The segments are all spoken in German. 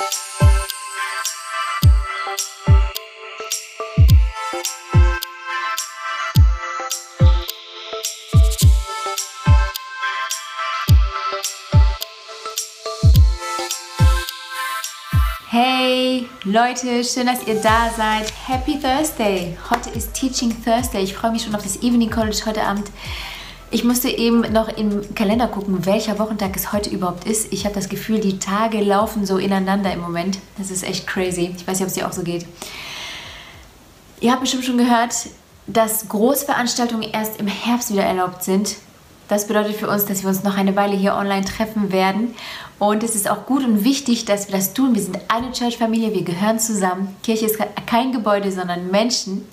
Hey Leute, schön, dass ihr da seid. Happy Thursday. Heute ist Teaching Thursday. Ich freue mich schon auf das Evening College heute Abend. Ich musste eben noch im Kalender gucken, welcher Wochentag es heute überhaupt ist. Ich habe das Gefühl, die Tage laufen so ineinander im Moment. Das ist echt crazy. Ich weiß nicht, ob es dir auch so geht. Ihr habt bestimmt schon gehört, dass Großveranstaltungen erst im Herbst wieder erlaubt sind. Das bedeutet für uns, dass wir uns noch eine Weile hier online treffen werden. Und es ist auch gut und wichtig, dass wir das tun. Wir sind eine Church-Familie, wir gehören zusammen. Kirche ist kein Gebäude, sondern Menschen.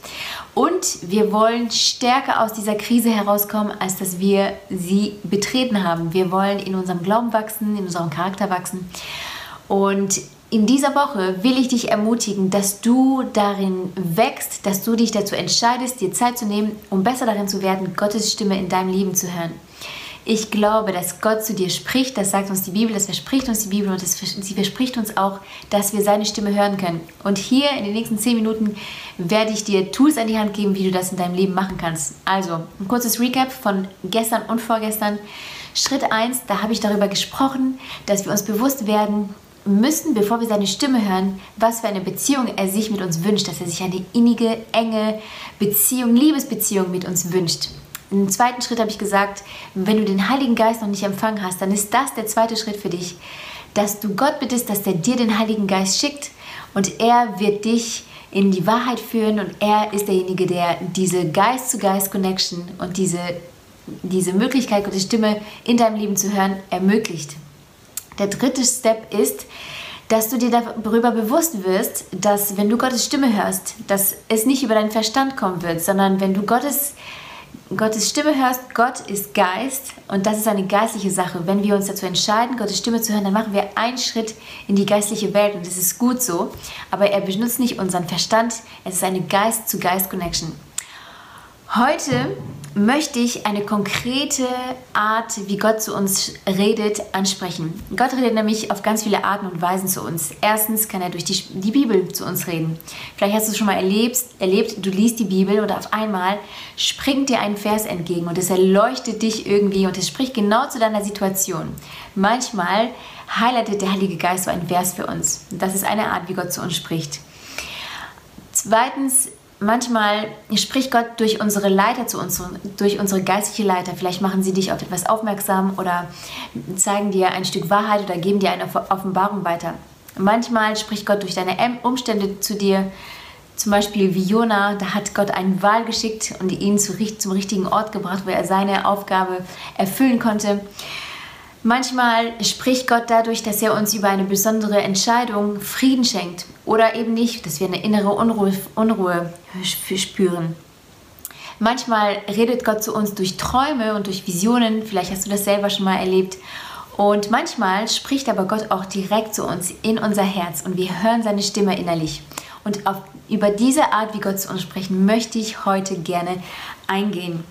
Und wir wollen stärker aus dieser Krise herauskommen, als dass wir sie betreten haben. Wir wollen in unserem Glauben wachsen, in unserem Charakter wachsen. Und in dieser Woche will ich dich ermutigen, dass du darin wächst, dass du dich dazu entscheidest, dir Zeit zu nehmen, um besser darin zu werden, Gottes Stimme in deinem Leben zu hören. Ich glaube, dass Gott zu dir spricht, das sagt uns die Bibel, das verspricht uns die Bibel und das, sie verspricht uns auch, dass wir seine Stimme hören können. Und hier in den nächsten zehn Minuten werde ich dir Tools an die Hand geben, wie du das in deinem Leben machen kannst. Also, ein kurzes Recap von gestern und vorgestern. Schritt 1, da habe ich darüber gesprochen, dass wir uns bewusst werden, müssen, bevor wir seine Stimme hören, was für eine Beziehung er sich mit uns wünscht, dass er sich eine innige, enge Beziehung, Liebesbeziehung mit uns wünscht. Im zweiten Schritt habe ich gesagt, wenn du den Heiligen Geist noch nicht empfangen hast, dann ist das der zweite Schritt für dich, dass du Gott bittest, dass er dir den Heiligen Geist schickt und er wird dich in die Wahrheit führen und er ist derjenige, der diese Geist-zu-Geist-Connection und diese, diese Möglichkeit, Gottes Stimme in deinem Leben zu hören, ermöglicht. Der dritte Step ist, dass du dir darüber bewusst wirst, dass wenn du Gottes Stimme hörst, dass es nicht über deinen Verstand kommen wird, sondern wenn du Gottes Gottes Stimme hörst, Gott ist Geist und das ist eine geistliche Sache. Wenn wir uns dazu entscheiden, Gottes Stimme zu hören, dann machen wir einen Schritt in die geistliche Welt und das ist gut so. Aber er benutzt nicht unseren Verstand, es ist eine Geist-zu-Geist-Connection. Heute möchte ich eine konkrete Art, wie Gott zu uns redet, ansprechen. Gott redet nämlich auf ganz viele Arten und Weisen zu uns. Erstens kann er durch die, die Bibel zu uns reden. Vielleicht hast du es schon mal erlebt, erlebt, du liest die Bibel und auf einmal springt dir ein Vers entgegen und es erleuchtet dich irgendwie und es spricht genau zu deiner Situation. Manchmal highlightet der Heilige Geist so ein Vers für uns. Das ist eine Art, wie Gott zu uns spricht. Zweitens manchmal spricht Gott durch unsere Leiter zu uns, durch unsere geistliche Leiter. Vielleicht machen sie dich auf etwas aufmerksam oder zeigen dir ein Stück Wahrheit oder geben dir eine Offenbarung weiter. Manchmal spricht Gott durch deine Umstände zu dir. Zum Beispiel wie Jona, da hat Gott einen Wal geschickt und ihn zum richtigen Ort gebracht, wo er seine Aufgabe erfüllen konnte. Manchmal spricht Gott dadurch, dass er uns über eine besondere Entscheidung Frieden schenkt oder eben nicht, dass wir eine innere Unruhe, Unruhe spüren. Manchmal redet Gott zu uns durch Träume und durch Visionen, vielleicht hast du das selber schon mal erlebt. Und manchmal spricht aber Gott auch direkt zu uns in unser Herz und wir hören seine Stimme innerlich. Und auf, über diese Art, wie Gott zu uns spricht, möchte ich heute gerne eingehen.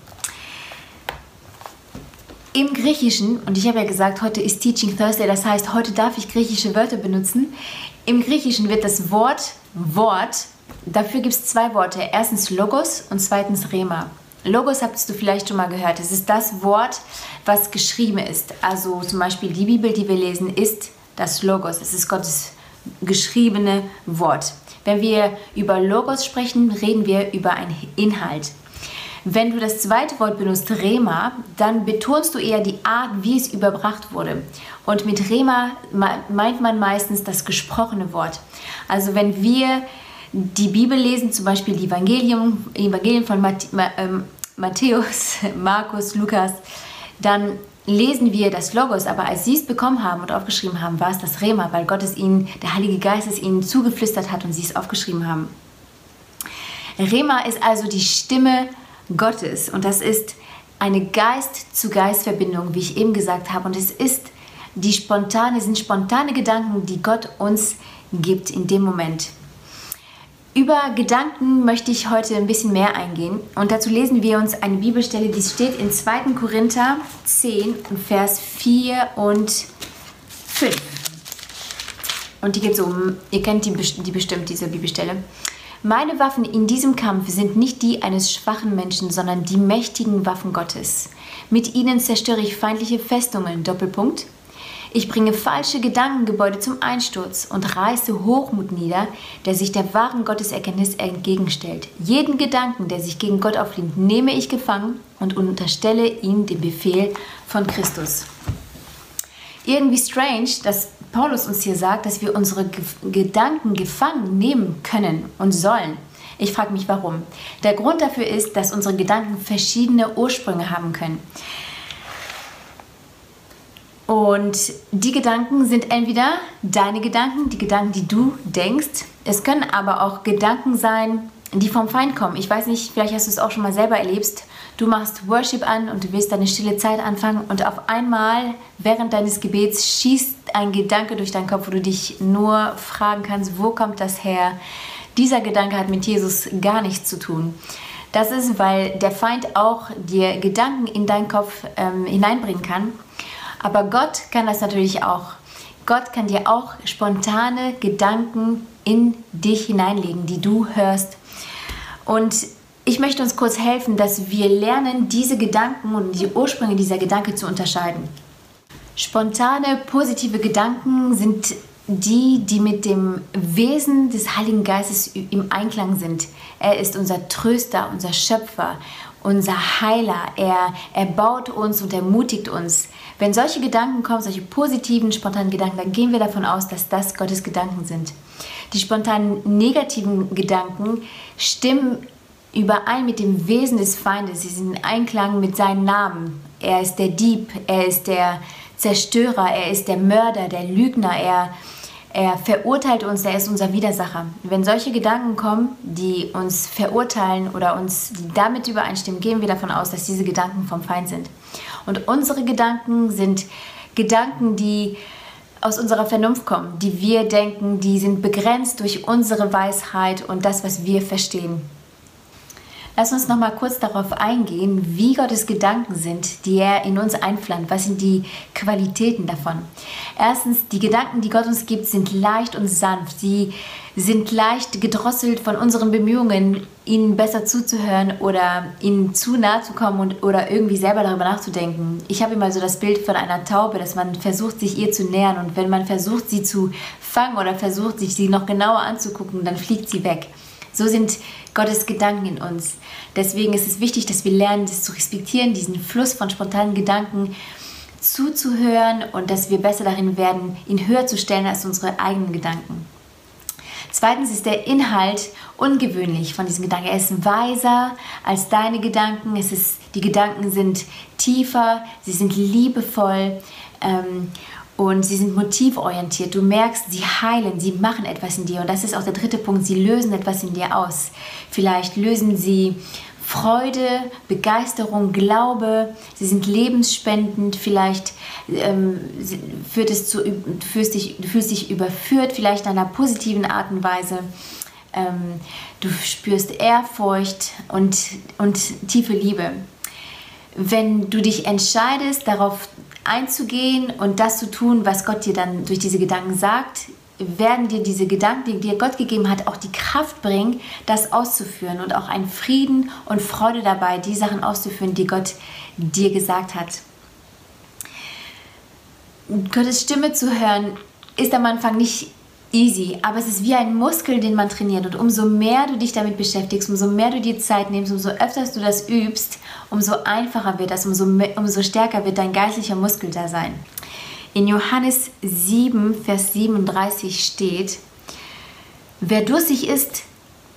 Im Griechischen, und ich habe ja gesagt, heute ist Teaching Thursday, das heißt, heute darf ich griechische Wörter benutzen. Im Griechischen wird das Wort Wort, dafür gibt es zwei Worte. Erstens Logos und zweitens Rema. Logos habt du vielleicht schon mal gehört. Es ist das Wort, was geschrieben ist. Also zum Beispiel die Bibel, die wir lesen, ist das Logos. Es ist Gottes geschriebene Wort. Wenn wir über Logos sprechen, reden wir über einen Inhalt. Wenn du das zweite Wort benutzt, Rema, dann betonst du eher die Art, wie es überbracht wurde. Und mit Rema meint man meistens das gesprochene Wort. Also wenn wir die Bibel lesen, zum Beispiel die Evangelium, Evangelien von ähm, Matthäus, Markus, Lukas, dann lesen wir das Logos, aber als sie es bekommen haben und aufgeschrieben haben, war es das Rema, weil Gott es ihnen, der Heilige Geist es ihnen zugeflüstert hat und sie es aufgeschrieben haben. Rema ist also die Stimme Gottes. Und das ist eine Geist-zu-Geist-Verbindung, wie ich eben gesagt habe. Und es ist die spontane, sind spontane Gedanken, die Gott uns gibt in dem Moment. Über Gedanken möchte ich heute ein bisschen mehr eingehen. Und dazu lesen wir uns eine Bibelstelle, die steht in 2. Korinther 10, Vers 4 und 5. Und die geht so, ihr kennt die, die bestimmt, diese Bibelstelle. Meine Waffen in diesem Kampf sind nicht die eines schwachen Menschen, sondern die mächtigen Waffen Gottes. Mit ihnen zerstöre ich feindliche Festungen. Doppelpunkt. Ich bringe falsche Gedankengebäude zum Einsturz und reiße Hochmut nieder, der sich der wahren Gotteserkenntnis entgegenstellt. Jeden Gedanken, der sich gegen Gott auflehnt, nehme ich gefangen und unterstelle ihm den Befehl von Christus. Irgendwie strange, dass Paulus uns hier sagt, dass wir unsere Gedanken gefangen nehmen können und sollen. Ich frage mich warum. Der Grund dafür ist, dass unsere Gedanken verschiedene Ursprünge haben können. Und die Gedanken sind entweder deine Gedanken, die Gedanken, die du denkst. Es können aber auch Gedanken sein, die vom Feind kommen. Ich weiß nicht, vielleicht hast du es auch schon mal selber erlebt. Du machst Worship an und du willst deine stille Zeit anfangen und auf einmal während deines Gebets schießt ein Gedanke durch deinen Kopf, wo du dich nur fragen kannst, wo kommt das her? Dieser Gedanke hat mit Jesus gar nichts zu tun. Das ist, weil der Feind auch dir Gedanken in deinen Kopf ähm, hineinbringen kann aber Gott kann das natürlich auch. Gott kann dir auch spontane Gedanken in dich hineinlegen, die du hörst. Und ich möchte uns kurz helfen, dass wir lernen, diese Gedanken und die Ursprünge dieser Gedanken zu unterscheiden. Spontane, positive Gedanken sind die, die mit dem Wesen des Heiligen Geistes im Einklang sind. Er ist unser Tröster, unser Schöpfer, unser Heiler. Er erbaut uns und ermutigt uns. Wenn solche Gedanken kommen, solche positiven, spontanen Gedanken, dann gehen wir davon aus, dass das Gottes Gedanken sind. Die spontanen negativen Gedanken stimmen überein mit dem Wesen des Feindes. Sie sind in Einklang mit seinem Namen. Er ist der Dieb, er ist der Zerstörer, er ist der Mörder, der Lügner, er er verurteilt uns, er ist unser Widersacher. Wenn solche Gedanken kommen, die uns verurteilen oder uns damit übereinstimmen, gehen wir davon aus, dass diese Gedanken vom Feind sind. Und unsere Gedanken sind Gedanken, die aus unserer Vernunft kommen, die wir denken, die sind begrenzt durch unsere Weisheit und das, was wir verstehen. Lass uns noch mal kurz darauf eingehen, wie Gottes Gedanken sind, die er in uns einpflanzt. Was sind die Qualitäten davon? Erstens, die Gedanken, die Gott uns gibt, sind leicht und sanft. Sie sind leicht gedrosselt von unseren Bemühungen, ihnen besser zuzuhören oder ihnen zu nahe zu kommen und, oder irgendwie selber darüber nachzudenken. Ich habe immer so das Bild von einer Taube, dass man versucht, sich ihr zu nähern und wenn man versucht, sie zu fangen oder versucht, sich sie noch genauer anzugucken, dann fliegt sie weg. So sind Gottes Gedanken in uns. Deswegen ist es wichtig, dass wir lernen, das zu respektieren, diesen Fluss von spontanen Gedanken zuzuhören und dass wir besser darin werden, ihn höher zu stellen als unsere eigenen Gedanken. Zweitens ist der Inhalt ungewöhnlich von diesem Gedanken. Er ist weiser als deine Gedanken. Es ist, die Gedanken sind tiefer, sie sind liebevoll. Ähm, und sie sind motivorientiert. Du merkst, sie heilen, sie machen etwas in dir. Und das ist auch der dritte Punkt, sie lösen etwas in dir aus. Vielleicht lösen sie Freude, Begeisterung, Glaube, sie sind lebensspendend, vielleicht ähm, führt es zu, fühlst dich, du fühlst dich überführt, vielleicht in einer positiven Art und Weise. Ähm, du spürst Ehrfurcht und, und tiefe Liebe. Wenn du dich entscheidest, darauf einzugehen und das zu tun, was Gott dir dann durch diese Gedanken sagt, werden dir diese Gedanken, die dir Gott gegeben hat, auch die Kraft bringen, das auszuführen und auch einen Frieden und Freude dabei, die Sachen auszuführen, die Gott dir gesagt hat. Gottes Stimme zu hören ist am Anfang nicht easy, aber es ist wie ein Muskel, den man trainiert. Und umso mehr du dich damit beschäftigst, umso mehr du dir Zeit nimmst, umso öfter du das übst, umso einfacher wird das, umso, umso stärker wird dein geistlicher Muskel da sein. In Johannes 7, Vers 37 steht, wer durstig ist,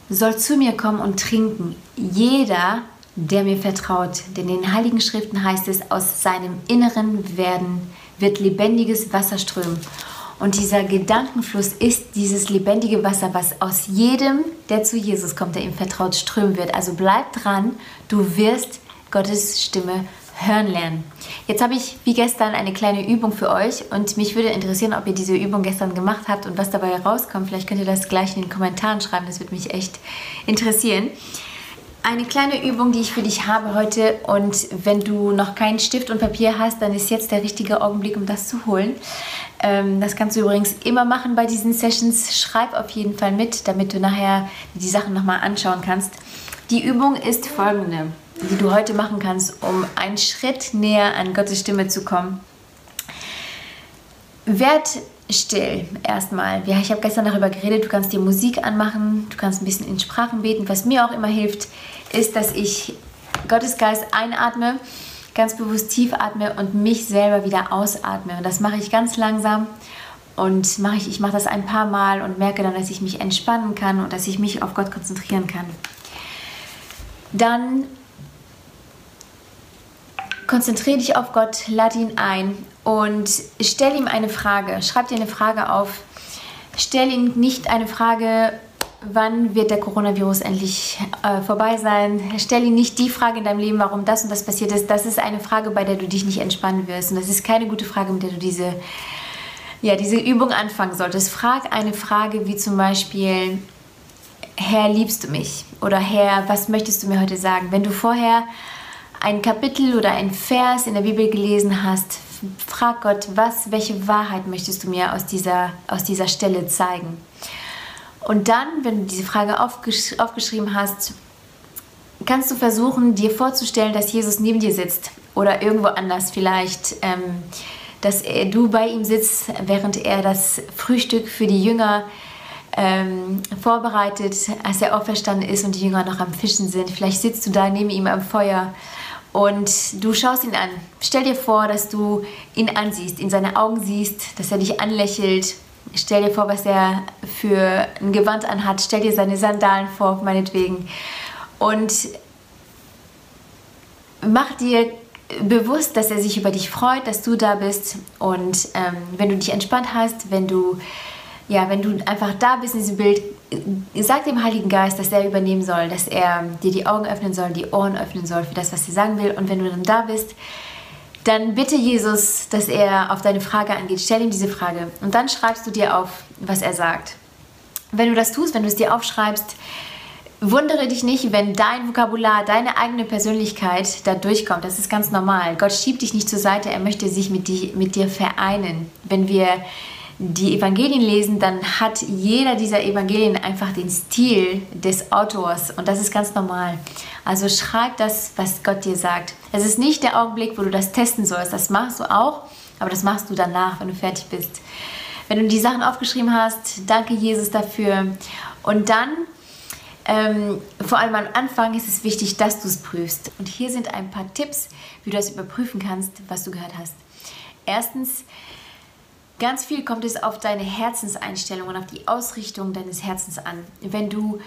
soll zu mir kommen und trinken. Jeder, der mir vertraut. Denn in den Heiligen Schriften heißt es, aus seinem Inneren werden, wird lebendiges Wasser strömen. Und dieser Gedankenfluss ist dieses lebendige Wasser, was aus jedem, der zu Jesus kommt, der ihm vertraut, strömen wird. Also bleib dran, du wirst Gottes Stimme hören lernen. Jetzt habe ich wie gestern eine kleine Übung für euch und mich würde interessieren, ob ihr diese Übung gestern gemacht habt und was dabei herauskommt. Vielleicht könnt ihr das gleich in den Kommentaren schreiben, das würde mich echt interessieren. eine kleine Übung, die ich für dich habe heute und wenn du noch keinen Stift und Papier hast, dann ist jetzt der richtige Augenblick, um das zu holen. Ähm, das kannst du übrigens immer machen bei diesen Sessions. Schreib auf jeden Fall mit, damit du nachher die Sachen nochmal anschauen kannst. Die Übung ist folgende, die du heute machen kannst, um einen Schritt näher an Gottes Stimme zu kommen. Werd still erstmal. Ja, ich habe gestern darüber geredet, du kannst dir Musik anmachen, du kannst ein bisschen in Sprachen beten. Was mir auch immer hilft, ist, dass ich Gottes Geist einatme, ganz bewusst tief atme und mich selber wieder ausatme. Und das mache ich ganz langsam und mache ich, ich mache das ein paar Mal und merke dann, dass ich mich entspannen kann und dass ich mich auf Gott konzentrieren kann. Dann konzentriere dich auf Gott, lade ihn ein und stell ihm eine Frage. Schreib dir eine Frage auf. Stell ihm nicht eine Frage, wann wird der Coronavirus endlich äh, vorbei sein? Stell ihm nicht die Frage in deinem Leben, warum das und das passiert ist. Das ist eine Frage, bei der du dich nicht entspannen wirst. Und das ist keine gute Frage, mit der du diese, ja, diese Übung anfangen solltest. Frag eine Frage wie zum Beispiel, Herr, liebst du mich? Oder Herr, was möchtest du mir heute sagen? Wenn du vorher ein Kapitel oder ein Vers in der Bibel gelesen hast, frag Gott, was, welche Wahrheit möchtest du mir aus dieser, aus dieser Stelle zeigen? Und dann, wenn du diese Frage aufgesch aufgeschrieben hast, kannst du versuchen, dir vorzustellen, dass Jesus neben dir sitzt oder irgendwo anders vielleicht, ähm, dass er, du bei ihm sitzt, während er das Frühstück für die Jünger ähm, vorbereitet, als er auferstanden ist und die Jünger noch am Fischen sind. Vielleicht sitzt du da neben ihm am Feuer und du schaust ihn an. Stell dir vor, dass du ihn ansiehst, in seine Augen siehst, dass er dich anlächelt. Stell dir vor, was er für ein Gewand anhat. Stell dir seine Sandalen vor, meinetwegen. Und mach dir bewusst, dass er sich über dich freut, dass du da bist. Und ähm, wenn du dich entspannt hast, wenn du ja, wenn du einfach da bist in diesem Bild, sag dem Heiligen Geist, dass er übernehmen soll, dass er dir die Augen öffnen soll, die Ohren öffnen soll für das, was er sagen will. Und wenn du dann da bist, dann bitte Jesus, dass er auf deine Frage angeht. Stell ihm diese Frage und dann schreibst du dir auf, was er sagt. Wenn du das tust, wenn du es dir aufschreibst, wundere dich nicht, wenn dein Vokabular, deine eigene Persönlichkeit da durchkommt. Das ist ganz normal. Gott schiebt dich nicht zur Seite, er möchte sich mit, die, mit dir vereinen. Wenn wir die Evangelien lesen, dann hat jeder dieser Evangelien einfach den Stil des Autors und das ist ganz normal. Also schreib das, was Gott dir sagt. Es ist nicht der Augenblick, wo du das testen sollst. Das machst du auch, aber das machst du danach, wenn du fertig bist. Wenn du die Sachen aufgeschrieben hast, danke Jesus dafür. Und dann, ähm, vor allem am Anfang, ist es wichtig, dass du es prüfst. Und hier sind ein paar Tipps, wie du das überprüfen kannst, was du gehört hast. Erstens, Ganz viel kommt es auf deine Herzenseinstellung und auf die Ausrichtung deines Herzens an. Wenn du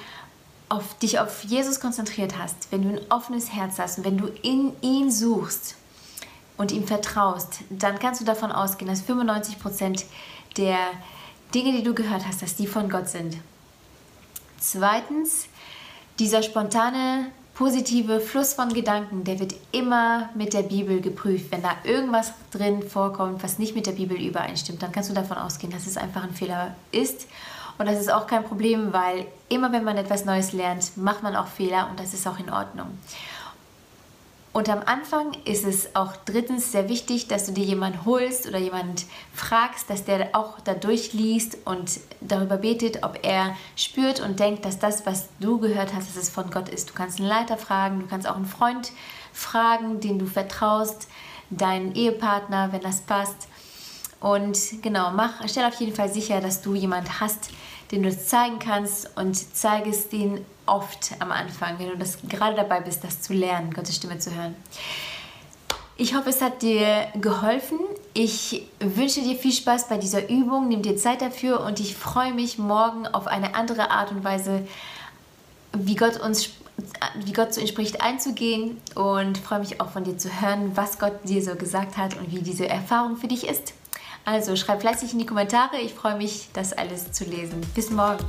auf dich auf Jesus konzentriert hast, wenn du ein offenes Herz hast und wenn du in ihn suchst und ihm vertraust, dann kannst du davon ausgehen, dass 95 Prozent der Dinge, die du gehört hast, dass die von Gott sind. Zweitens, dieser spontane positive Fluss von Gedanken, der wird immer mit der Bibel geprüft. Wenn da irgendwas drin vorkommt, was nicht mit der Bibel übereinstimmt, dann kannst du davon ausgehen, dass es einfach ein Fehler ist. Und das ist auch kein Problem, weil immer wenn man etwas Neues lernt, macht man auch Fehler und das ist auch in Ordnung. Und am Anfang ist es auch drittens sehr wichtig, dass du dir jemanden holst oder jemanden fragst, dass der auch da durchliest und darüber betet, ob er spürt und denkt, dass das, was du gehört hast, dass es von Gott ist. Du kannst einen Leiter fragen, du kannst auch einen Freund fragen, den du vertraust, deinen Ehepartner, wenn das passt. Und genau, mach, stell auf jeden Fall sicher, dass du jemanden hast, den du zeigen kannst und zeige es denen oft am Anfang, wenn du das gerade dabei bist, das zu lernen, Gottes Stimme zu hören. Ich hoffe, es hat dir geholfen. Ich wünsche dir viel Spaß bei dieser Übung. Nimm dir Zeit dafür und ich freue mich morgen auf eine andere Art und Weise, wie Gott uns wie Gott zu uns spricht, einzugehen und freue mich auch von dir zu hören, was Gott dir so gesagt hat und wie diese Erfahrung für dich ist. Also schreib fleißig in die Kommentare. Ich freue mich, das alles zu lesen. Bis morgen.